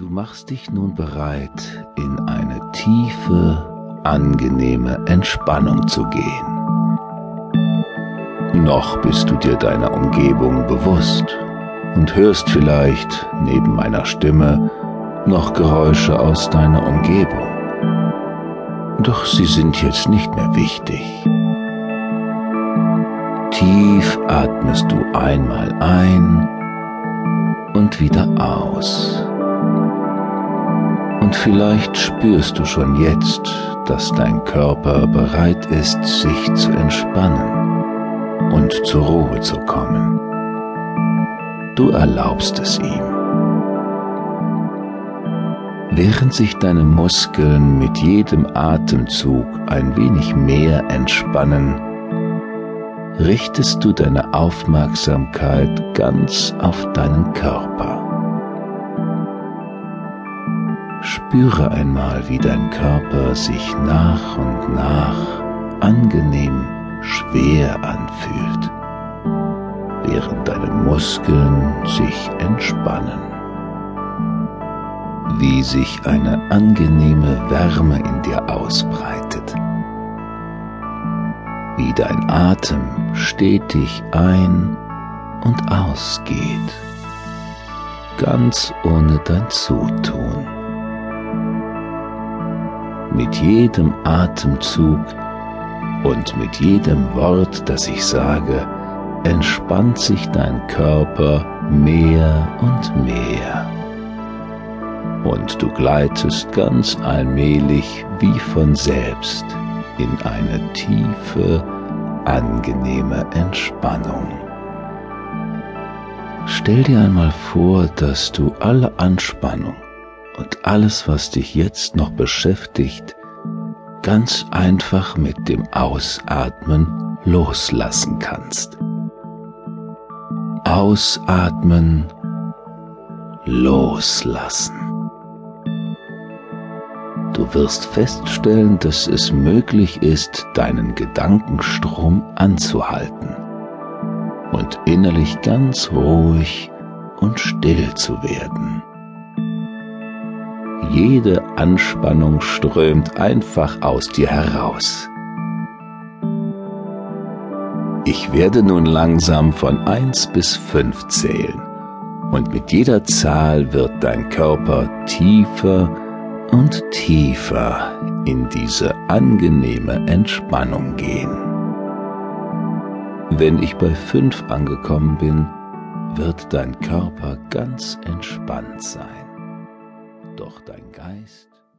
Du machst dich nun bereit, in eine tiefe, angenehme Entspannung zu gehen. Noch bist du dir deiner Umgebung bewusst und hörst vielleicht neben meiner Stimme noch Geräusche aus deiner Umgebung. Doch sie sind jetzt nicht mehr wichtig. Tief atmest du einmal ein und wieder aus. Und vielleicht spürst du schon jetzt, dass dein Körper bereit ist, sich zu entspannen und zur Ruhe zu kommen. Du erlaubst es ihm. Während sich deine Muskeln mit jedem Atemzug ein wenig mehr entspannen, richtest du deine Aufmerksamkeit ganz auf deinen Körper. Spüre einmal, wie dein Körper sich nach und nach angenehm schwer anfühlt, während deine Muskeln sich entspannen. Wie sich eine angenehme Wärme in dir ausbreitet. Wie dein Atem stetig ein und ausgeht, ganz ohne dein Zutun. Mit jedem Atemzug und mit jedem Wort, das ich sage, entspannt sich dein Körper mehr und mehr. Und du gleitest ganz allmählich wie von selbst in eine tiefe, angenehme Entspannung. Stell dir einmal vor, dass du alle Anspannung und alles, was dich jetzt noch beschäftigt, ganz einfach mit dem Ausatmen loslassen kannst. Ausatmen, loslassen. Du wirst feststellen, dass es möglich ist, deinen Gedankenstrom anzuhalten und innerlich ganz ruhig und still zu werden. Jede Anspannung strömt einfach aus dir heraus. Ich werde nun langsam von eins bis fünf zählen und mit jeder Zahl wird dein Körper tiefer und tiefer in diese angenehme Entspannung gehen. Wenn ich bei fünf angekommen bin, wird dein Körper ganz entspannt sein. Doch dein Geist